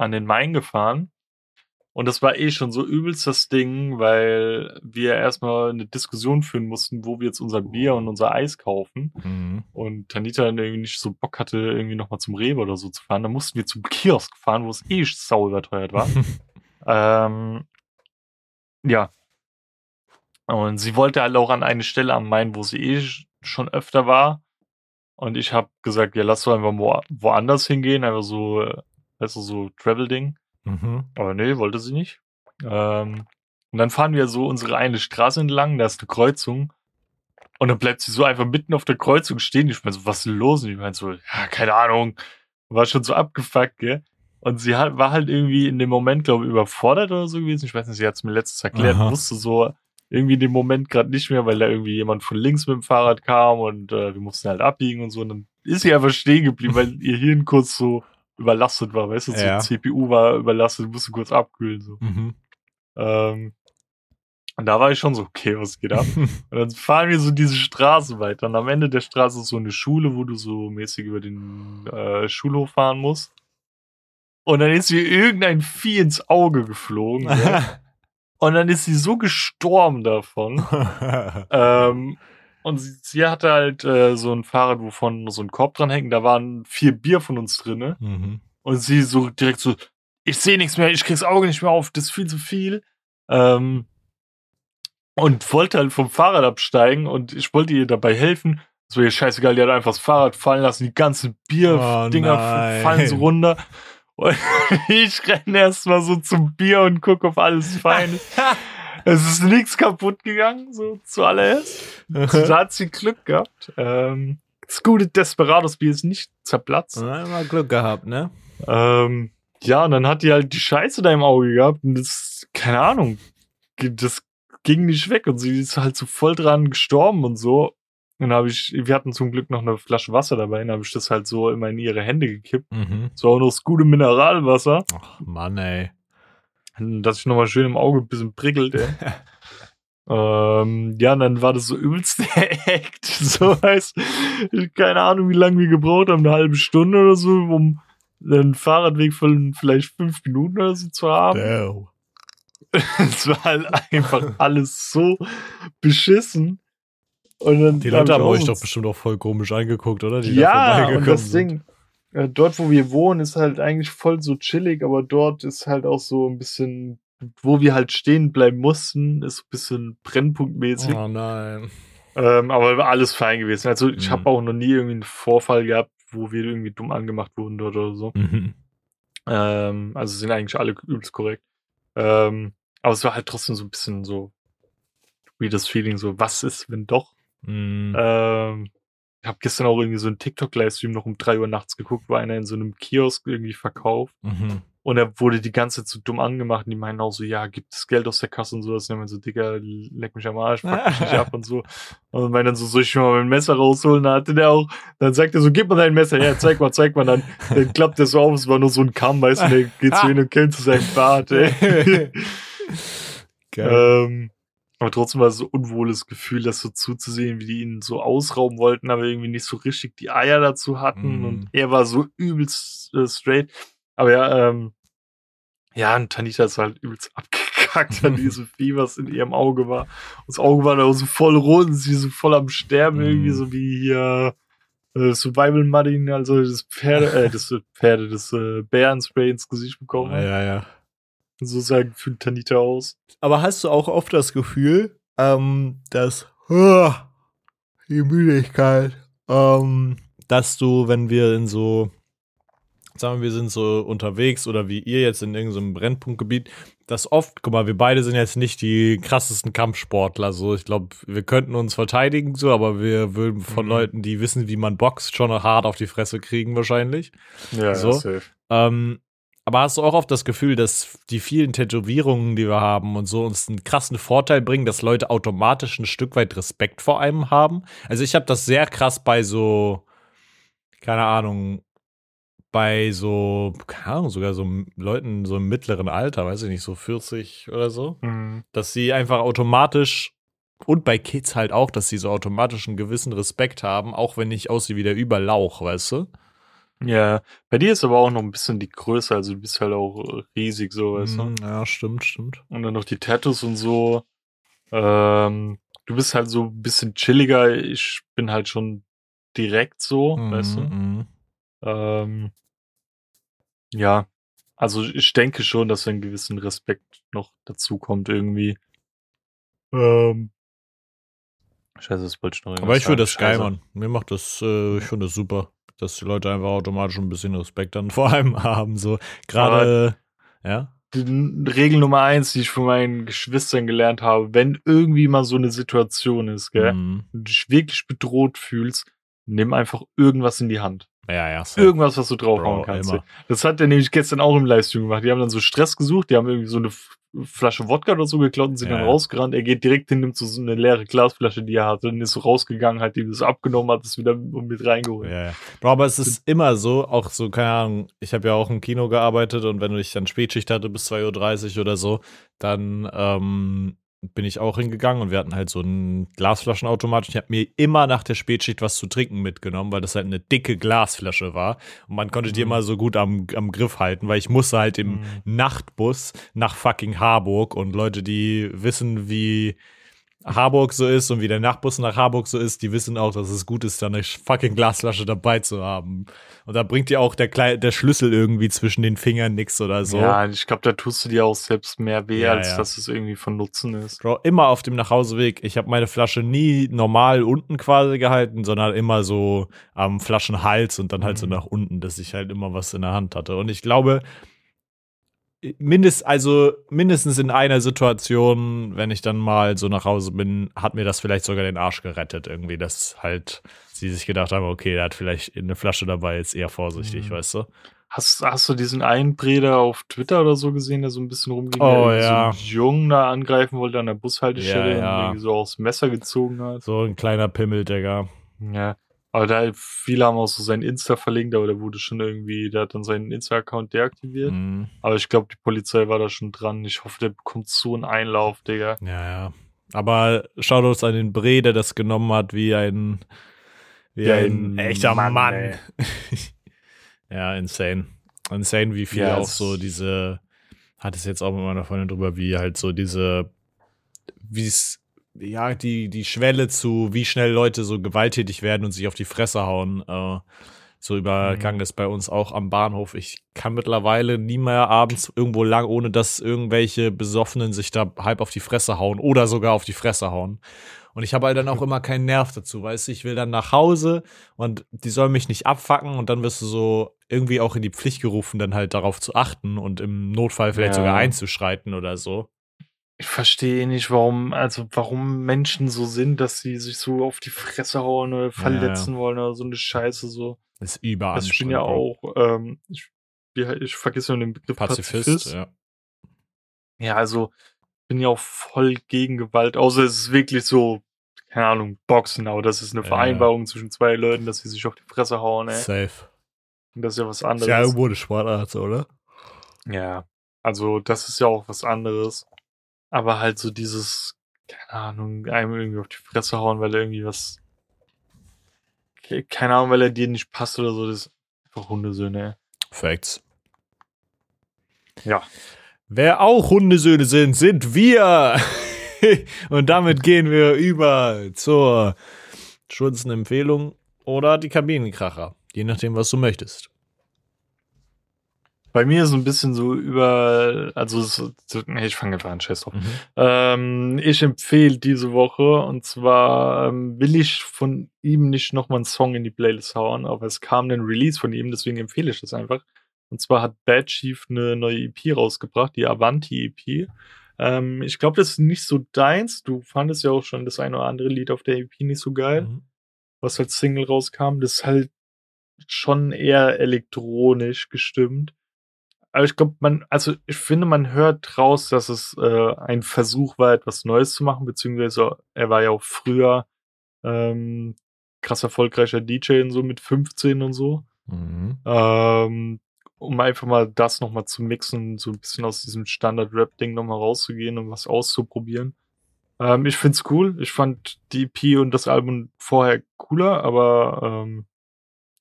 an den Main gefahren. Und das war eh schon so übelst das Ding, weil wir erstmal eine Diskussion führen mussten, wo wir jetzt unser Bier und unser Eis kaufen. Mhm. Und Tanita dann irgendwie nicht so Bock hatte, irgendwie nochmal zum Rewe oder so zu fahren. Dann mussten wir zum Kiosk fahren, wo es eh sau überteuert war. ähm, ja. Und sie wollte halt auch an eine Stelle am Main, wo sie eh sch- schon öfter war. Und ich habe gesagt, ja, lass doch einfach wo, woanders hingehen, einfach so, weißt du, so Travel-Ding. mhm. Aber nee, wollte sie nicht. Ähm, und dann fahren wir so unsere eine Straße entlang, da ist eine Kreuzung. Und dann bleibt sie so einfach mitten auf der Kreuzung stehen. Ich meine so, was ist denn los? Und ich meine so, ja, keine Ahnung. War schon so abgefuckt, gell? Und sie hat, war halt irgendwie in dem Moment, glaube ich, überfordert oder so gewesen. Ich weiß nicht, sie hat es mir letztes erklärt, Aha. wusste so irgendwie in dem Moment gerade nicht mehr, weil da irgendwie jemand von links mit dem Fahrrad kam und äh, wir mussten halt abbiegen und so. Und dann ist sie einfach stehen geblieben, weil ihr Hirn kurz so überlastet war, weißt du, so Ja. CPU war überlastet, musste kurz abkühlen, so. Mhm. Ähm, Und da war ich schon so, okay, was geht ab? und dann fahren wir so diese Straße weiter. Und am Ende der Straße ist so eine Schule, wo du so mäßig über den äh, Schulhof fahren musst. Und dann ist mir irgendein Vieh ins Auge geflogen. ja. Und dann ist sie so gestorben davon. ähm, und sie, sie hatte halt äh, so ein Fahrrad, wovon so ein Korb dran hängt. Da waren vier Bier von uns drinne. mhm. Und sie so direkt so, ich sehe nichts mehr, ich krieg's Auge nicht mehr auf, das ist viel zu viel. Ähm, und wollte halt vom Fahrrad absteigen und ich wollte ihr dabei helfen. So, ihr scheißegal, die hat einfach das Fahrrad fallen lassen, die ganzen Bierdinger Oh fallen so runter. Und ich renne erstmal so zum Bier und gucke, ob alles fein ist. Es ist nichts kaputt gegangen, so zuallererst. Da hat sie Glück gehabt. Ähm, das gute Desperados-Bier ist nicht zerplatzt. Einmal Glück gehabt, ne? Ähm, ja, und dann hat die halt die Scheiße da im Auge gehabt und das, keine Ahnung, das ging nicht weg und sie ist halt so voll dran gestorben und so. Und dann habe ich, wir hatten zum Glück noch eine Flasche Wasser dabei, dann habe ich das halt so immer in ihre Hände gekippt. Mhm. So auch noch das gute Mineralwasser, Ach, Mann, ey. Dass ich nochmal schön im Auge ein bisschen prickelt, ey. ähm, ja, und dann war das so übelst der Act. So heißt, keine Ahnung, wie lange wir gebraucht haben, eine halbe Stunde oder so, um einen Fahrradweg von vielleicht fünf Minuten oder so zu haben. Damn. Es war halt einfach alles so beschissen. Und dann Die Leute haben euch doch bestimmt auch voll komisch angeguckt, oder? Die da Ja, und vorbeigekommen das sind. Äh, dort wo wir wohnen, ist halt eigentlich voll so chillig, aber dort ist halt auch so ein bisschen, wo wir halt stehen bleiben mussten, ist ein bisschen brennpunktmäßig. Oh nein. Ähm, aber alles fein gewesen. Also ich Mhm. habe auch noch nie irgendwie einen Vorfall gehabt, wo wir irgendwie dumm angemacht wurden dort oder so. Mhm. Ähm, also sind eigentlich alle übelst korrekt. Ähm, aber es war halt trotzdem so ein bisschen so weirdes Feeling, so was ist, wenn doch? Mhm. Ähm, habe gestern auch irgendwie so einen TikTok-Livestream noch um drei Uhr nachts geguckt, wo einer in so einem Kiosk irgendwie verkauft. Mhm. Und er wurde die ganze Zeit so dumm angemacht und die meinen auch so, ja, gibt das Geld aus der Kasse und sowas. Und dann so, Digga, leck mich am Arsch, fuck mich nicht ab und so. Und meinen dann so, soll ich mal mein Messer rausholen? Dann hatte der auch, dann sagt er so, gib mal dein Messer, ja, zeig mal, zeig mal. Dann, dann klappt der so auf, es war nur so ein Kamm, weißt du, der geht so hin und kämmt zu seinem Bart, ey. Geil. ähm, aber trotzdem war es so ein unwohles Gefühl, das so zuzusehen, wie die ihn so ausrauben wollten, aber irgendwie nicht so richtig die Eier dazu hatten. Mm. Und er war so übelst äh, straight. Aber ja, ähm, ja, und Tanita ist halt übelst abgekackt an diesem Vieh, was in ihrem Auge war. Und das Auge war da so voll rot und sie so voll am Sterben, Mm. irgendwie so wie hier äh, Survival Mudding, also das Pferde, äh, das Pferde, das äh, Bärenspray ins Gesicht bekommen. ja, ja, ja. So sah gefühlt Tanita aus. Aber hast du auch oft das Gefühl, ähm, dass ah, die Müdigkeit, ähm, dass du, wenn wir in so, sagen wir, wir sind so unterwegs oder wie ihr jetzt in irgendeinem Brennpunktgebiet, dass oft, guck mal, wir beide sind jetzt nicht die krassesten Kampfsportler, so ich glaube, wir könnten uns verteidigen, so, aber wir würden von Mhm. Leuten, die wissen, wie man boxt, schon hart auf die Fresse kriegen wahrscheinlich. Ja, So. safe. Ähm, aber hast du auch oft das Gefühl, dass die vielen Tätowierungen, die wir haben und so, uns einen krassen Vorteil bringen, dass Leute automatisch ein Stück weit Respekt vor einem haben? Also ich habe das sehr krass bei so, keine Ahnung, bei so, keine Ahnung, sogar so Leuten so im mittleren Alter, weiß ich nicht, so 40 oder so, Mhm. dass sie einfach automatisch und bei Kids halt auch, dass sie so automatisch einen gewissen Respekt haben, auch wenn ich aussehe wie der Überlauch, weißt du? Ja, bei dir ist aber auch noch ein bisschen die Größe, also du bist halt auch riesig, so, weißt du? Mm, Ja, stimmt, stimmt. Und dann noch die Tattoos und so. Ähm, du bist halt so ein bisschen chilliger, ich bin halt schon direkt so, weißt du? Mhm. Ähm, ja, also ich denke schon, dass ein gewissen Respekt noch dazu kommt irgendwie. Ähm, Scheiße, das wollte ich noch Aber ich sagen. das geil. Mann. Mir macht das, äh, ich finde das super, dass die Leute einfach automatisch ein bisschen Respekt dann vor allem haben. So gerade, ja. die Regel Nummer eins, die ich von meinen Geschwistern gelernt habe, wenn irgendwie mal so eine Situation ist, gell, Mhm. und du dich wirklich bedroht fühlst, nimm einfach irgendwas in die Hand. Ja, ja. So. Irgendwas, was du draufhauen Bro, kannst. immer. Das hat er nämlich gestern auch im Livestream gemacht. Die haben dann so Stress gesucht, die haben irgendwie so eine Flasche Wodka oder so geklaut und sind Ja. dann rausgerannt. Er geht direkt hin, nimmt so eine leere Glasflasche, die er hatte, und ist so rausgegangen, hat ihm das abgenommen, hat es wieder mit reingeholt. Ja, ja. Bro, aber es ist immer so, auch so, keine Ahnung, ich habe ja auch im Kino gearbeitet und wenn ich dann Spätschicht hatte bis 2.30 Uhr oder so, dann ähm, bin ich auch hingegangen und wir hatten halt so einen Glasflaschenautomat. Ich habe mir immer nach der Spätschicht was zu trinken mitgenommen, weil das halt eine dicke Glasflasche war. Und man konnte die Mhm. immer so gut am, am Griff halten, weil ich musste halt im Mhm. Nachtbus nach fucking Harburg und Leute, die wissen, wie Harburg so ist und wie der Nachtbus nach Harburg so ist, die wissen auch, dass es gut ist, da eine fucking Glasflasche dabei zu haben. Und da bringt dir auch der, Klei der Schlüssel irgendwie zwischen den Fingern nix oder so. Ja, ich glaube, da tust du dir auch selbst mehr weh, Ja, als ja. dass es irgendwie von Nutzen ist. Bro, immer auf dem Nachhauseweg. Ich habe meine Flasche nie normal unten quasi gehalten, sondern immer so am Flaschenhals und dann halt so Mhm. nach unten, dass ich halt immer was in der Hand hatte. Und ich glaube, mindest, also mindestens in einer Situation, wenn ich dann mal so nach Hause bin, hat mir das vielleicht sogar den Arsch gerettet, irgendwie, dass halt sie sich gedacht haben, okay, der hat vielleicht eine Flasche dabei, ist eher vorsichtig, Mhm. weißt du? Hast, hast du diesen einen Breder auf Twitter oder so gesehen, der so ein bisschen rumging, Oh, der ja. so einen Jungen da angreifen wollte an der Bushaltestelle Ja, ja. und irgendwie so aufs Messer gezogen hat? So ein kleiner Pimmel, Digga. Ja. Aber da viele haben auch so sein Insta verlinkt, aber der wurde schon irgendwie, der hat dann seinen Insta-Account deaktiviert. Mhm. Aber ich glaube, die Polizei war da schon dran. Ich hoffe, der bekommt so einen Einlauf, Digga. Ja, ja. Aber schaut uns an den Bre, der das genommen hat, wie ein, wie ein, ein echter Mann. Mann, ja, insane. Insane, wie viel Ja, auch so diese, hat es jetzt auch mit meiner Freundin drüber, wie halt so diese, wie es, ja, die, die Schwelle zu, wie schnell Leute so gewalttätig werden und sich auf die Fresse hauen, äh, so übergangen Mhm. ist bei uns auch am Bahnhof. Ich kann mittlerweile nie mehr abends irgendwo lang, ohne dass irgendwelche Besoffenen sich da halb auf die Fresse hauen oder sogar auf die Fresse hauen. Und ich habe halt dann auch immer keinen Nerv dazu, weißt du, ich will dann nach Hause und die sollen mich nicht abfacken und dann wirst du so irgendwie auch in die Pflicht gerufen, dann halt darauf zu achten und im Notfall vielleicht Ja. sogar einzuschreiten oder so. Ich verstehe nicht, warum, also warum Menschen so sind, dass sie sich so auf die Fresse hauen oder verletzen wollen oder so eine Scheiße so. Das ist überall. Also ich bin ja auch, ähm, ich, ich vergesse immer den Begriff Pazifist, Pazifist. ja. Ja, also bin ja auch voll gegen Gewalt, außer es ist wirklich so, keine Ahnung, Boxen, aber das ist eine Ja. Vereinbarung zwischen zwei Leuten, dass sie sich auf die Fresse hauen, ey. Safe. Und das ist ja was Ist ja anderes. irgendwo eine Sportart, oder? Ja, also das ist ja auch was anderes. Aber halt so dieses, keine Ahnung, einem irgendwie auf die Fresse hauen, weil er irgendwie was, ke- keine Ahnung, weil er dir nicht passt oder so, das ist einfach Hundesöhne. Facts. Ja. Wer auch Hundesöhne sind, sind wir. Und damit gehen wir über zur Schunzenempfehlung oder die Kabinenkracher. Je nachdem, was du möchtest. Bei mir ist so ein bisschen so über, also so, so, nee, ich fange einfach an, scheiß drauf. Mhm. Ähm, ich empfehle diese Woche und zwar ähm, will ich von ihm nicht nochmal einen Song in die Playlist hauen, aber es kam ein Release von ihm, deswegen empfehle ich das einfach. Und zwar hat Bad Chief eine neue EP rausgebracht, die Avanti EP. Ähm, ich glaube, das ist nicht so deins. Du fandest ja auch schon das eine oder andere Lied auf der EP nicht so geil, Mhm. was als Single rauskam. Das ist halt schon eher elektronisch gestimmt. Aber ich glaube, man, also ich finde, man hört raus, dass es äh, ein Versuch war, etwas Neues zu machen, beziehungsweise er war ja auch früher ähm, krass erfolgreicher DJ und so mit 15 und so. Mhm. Ähm, um einfach mal das nochmal zu mixen, so ein bisschen aus diesem Standard-Rap-Ding nochmal rauszugehen und was auszuprobieren. Ähm, ich find's cool. Ich fand die EP und das Album vorher cooler, aber ähm,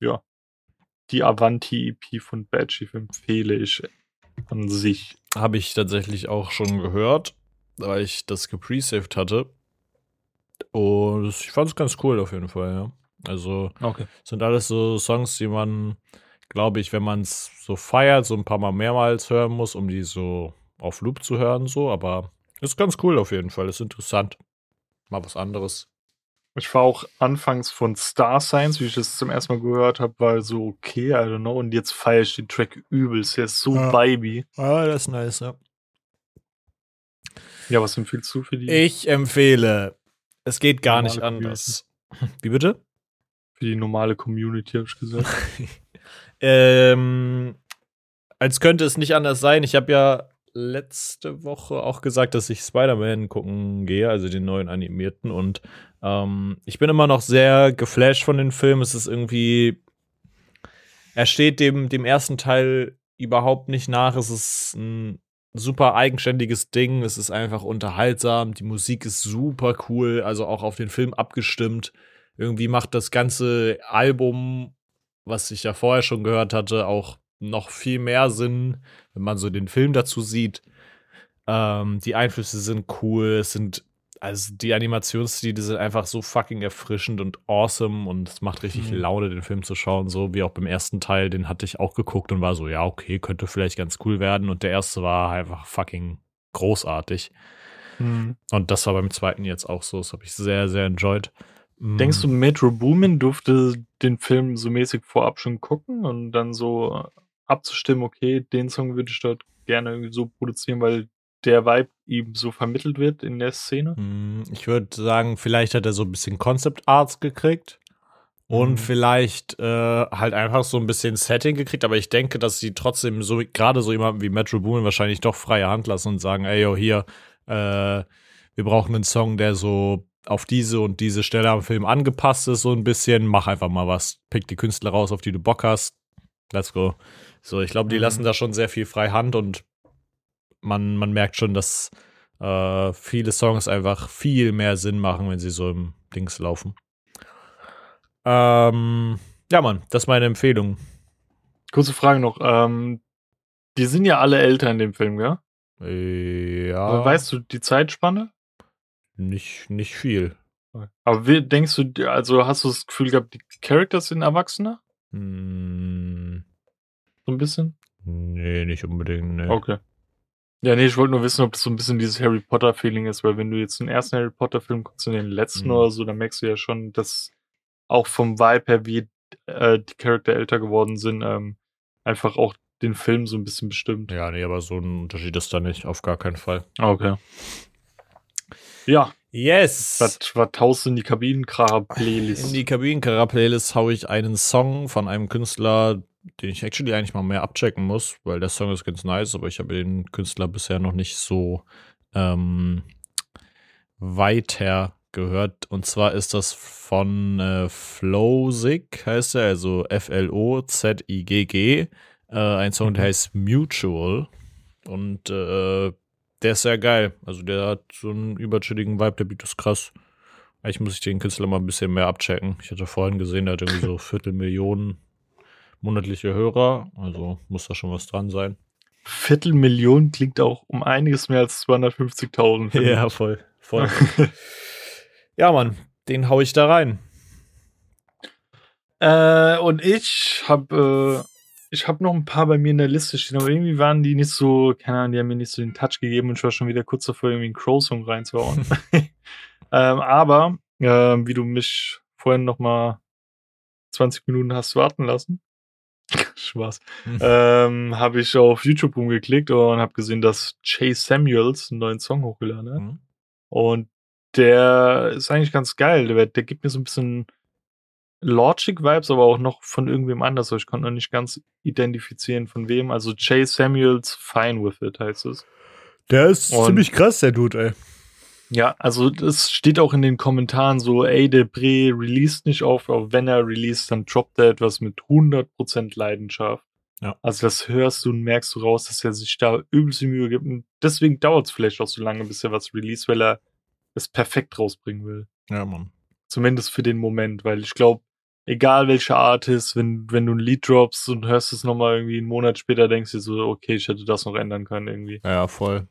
ja, die Avanti-EP von Bad Chief empfehle ich an sich. Habe ich tatsächlich auch schon gehört, weil ich das gepresaved hatte. Und ich fand es ganz cool auf jeden Fall, ja. Also Okay. sind alles so Songs, die man, glaube ich, wenn man es so feiert, so ein paar Mal mehrmals hören muss, um die so auf Loop zu hören, so. Aber ist ganz cool auf jeden Fall. Ist interessant. Mal was anderes. Ich war auch anfangs von Star Science, wie ich das zum ersten Mal gehört habe, war so okay, I don't know. Und jetzt feiere ich den Track übelst. Der ist so Ja. vibey. Ah, das ist nice, ja. Ja, was empfiehlst du für die, Ich empfehle, es geht gar nicht anders. Wie bitte? für die normale Community, habe ich gesagt? Ähm, als könnte es nicht anders sein. Ich habe ja letzte Woche auch gesagt, dass ich Spider-Man gucken gehe, also den neuen animierten. Und ähm, ich bin immer noch sehr geflasht von den Filmen. Es ist irgendwie, er steht dem, dem ersten Teil überhaupt nicht nach. Es ist ein super eigenständiges Ding. Es ist einfach unterhaltsam. Die Musik ist super cool, also auch auf den Film abgestimmt. Irgendwie macht das ganze Album, was ich ja vorher schon gehört hatte, auch noch viel mehr Sinn, wenn man so den Film dazu sieht. Ähm, die Einflüsse sind cool. Es sind also die Animationsstile sind einfach so fucking erfrischend und awesome und es macht richtig mhm. Laune, den Film zu schauen, so wie auch beim ersten Teil, den hatte ich auch geguckt und war so, ja, okay, könnte vielleicht ganz cool werden und der erste war einfach fucking großartig. Mhm. Und das war beim zweiten jetzt auch so, das habe ich sehr, sehr enjoyed. Mhm. Denkst du, Metro Boomin durfte den Film so mäßig vorab schon gucken und dann so abzustimmen, okay, den Song würde ich dort gerne irgendwie so produzieren, weil der Vibe ihm so vermittelt wird in der Szene? Hm, ich würde sagen, vielleicht hat er so ein bisschen Concept Arts gekriegt und mhm. vielleicht äh, halt einfach so ein bisschen Setting gekriegt, aber ich denke, dass sie trotzdem so gerade so jemanden wie Metro Boomin wahrscheinlich doch freie Hand lassen und sagen, ey, yo, hier, äh, wir brauchen einen Song, der so auf diese und diese Stelle am Film angepasst ist, so ein bisschen, mach einfach mal was. Pick die Künstler raus, auf die du Bock hast. Let's go. So, ich glaube, die mhm. lassen da schon sehr viel frei Hand und man, man merkt schon, dass äh, viele Songs einfach viel mehr Sinn machen, wenn sie so im Dings laufen. Ähm, ja, Mann, das ist meine Empfehlung. Kurze Frage noch. Ähm, die sind ja alle älter in dem Film, ja? Ja. Weißt du die Zeitspanne? Nicht, nicht viel. Aber wie, denkst du, also hast du das Gefühl gehabt, die Characters sind Erwachsener? Hm. So ein bisschen? Nee, nicht unbedingt, nee. Okay. Ja, nee, ich wollte nur wissen, ob das so ein bisschen dieses Harry Potter-Feeling ist, weil wenn du jetzt den ersten Harry Potter-Film guckst und den letzten mhm. oder so, dann merkst du ja schon, dass auch vom Vibe her, wie äh, die Charakter älter geworden sind, ähm, einfach auch den Film so ein bisschen bestimmt. Ja, nee, aber so ein Unterschied ist da nicht, auf gar keinen Fall. Okay. Ja. Yes. Was, haust du in die Kabinenkracher-Playlist? In die Kabinenkracher-Playlist hau ich einen Song von einem Künstler, den ich actually eigentlich mal mehr abchecken muss, weil der Song ist ganz nice, aber ich habe den Künstler bisher noch nicht so ähm, weiter gehört. Und zwar ist das von äh, Flowzig, heißt er, also F-L-O-Z-I-G-G. Äh, ein Song, der mhm. heißt Mutual. Und äh, der ist sehr geil. Also der hat so einen überchilligen Vibe, der Beat ist krass. Eigentlich muss ich den Künstler mal ein bisschen mehr abchecken. Ich hatte vorhin gesehen, der hat irgendwie so Viertelmillionen monatliche Hörer, also muss da schon was dran sein. Viertelmillion klingt auch um einiges mehr als 250.000. Ja, voll, voll. ja, Mann, den hau ich da rein. Äh, und ich habe äh, ich habe noch ein paar bei mir in der Liste stehen, aber irgendwie waren die nicht so, keine Ahnung, die haben mir nicht so den Touch gegeben und ich war schon wieder kurz davor, irgendwie einen Crow-Song reinzuhauen. ähm, aber, äh, wie du mich vorhin noch mal 20 Minuten hast warten lassen, Spaß. Mhm. Ähm, habe ich auf YouTube umgeklickt und habe gesehen, dass Chase Samuels einen neuen Song hochgeladen hat. Mhm. Und der ist eigentlich ganz geil. Der, der gibt mir so ein bisschen Logic-Vibes, aber auch noch von irgendwem anders. Ich konnte noch nicht ganz identifizieren, von wem. Also Chase Samuels Fine With It heißt es. Der ist und ziemlich krass, der Dude, ey. Ja, also es steht auch in den Kommentaren so, ey, der Bre released nicht auf, aber wenn er released, dann droppt er etwas mit 100% Leidenschaft. Ja. Also das hörst du und merkst du raus, dass er sich da übelst Mühe gibt. Und deswegen dauert es vielleicht auch so lange, bis er was release, weil er es perfekt rausbringen will. Ja, Mann. Zumindest für den Moment, weil ich glaube, egal welcher Artist, wenn, wenn du ein Lied droppst und hörst es nochmal irgendwie einen Monat später, denkst du so, okay, ich hätte das noch ändern können irgendwie. Ja, voll.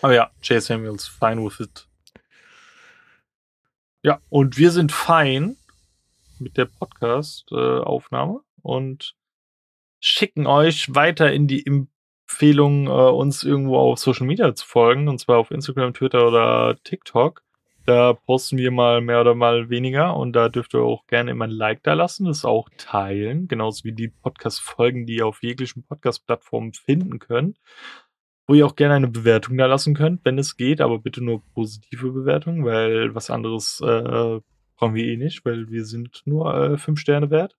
Aber ja, Jay Samuels, fine with it. Ja, und wir sind fein mit der Podcast-Aufnahme und schicken euch weiter in die Empfehlung, äh, uns irgendwo auf Social Media zu folgen, und zwar auf Instagram, Twitter oder TikTok. Da posten wir mal mehr oder mal weniger und da dürft ihr auch gerne immer ein Like da lassen, das auch teilen, genauso wie die Podcast-Folgen, die ihr auf jeglichen Podcast-Plattformen finden könnt wo ihr auch gerne eine Bewertung da lassen könnt, wenn es geht, aber bitte nur positive Bewertung, weil was anderes äh, brauchen wir eh nicht, weil wir sind nur äh, fünf Sterne wert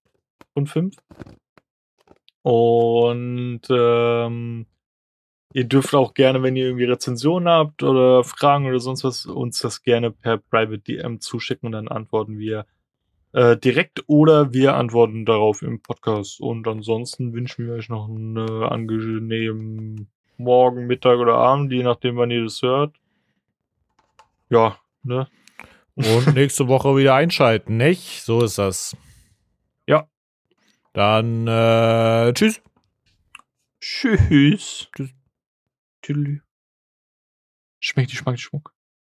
von fünf. Und ähm, ihr dürft auch gerne, wenn ihr irgendwie Rezensionen habt oder Fragen oder sonst was, uns das gerne per Private DM zuschicken und dann antworten wir äh, direkt oder wir antworten darauf im Podcast. Und ansonsten wünschen wir euch noch einen äh, angenehmen Morgen, Mittag oder Abend, je nachdem, wann ihr das hört. Ja, ne? Und nächste Woche wieder einschalten, nicht? So ist das. Ja. Dann äh, tschüss. Tschüss. Tschüss. Tschüss. Schmeckt die Schmack, Schmuck.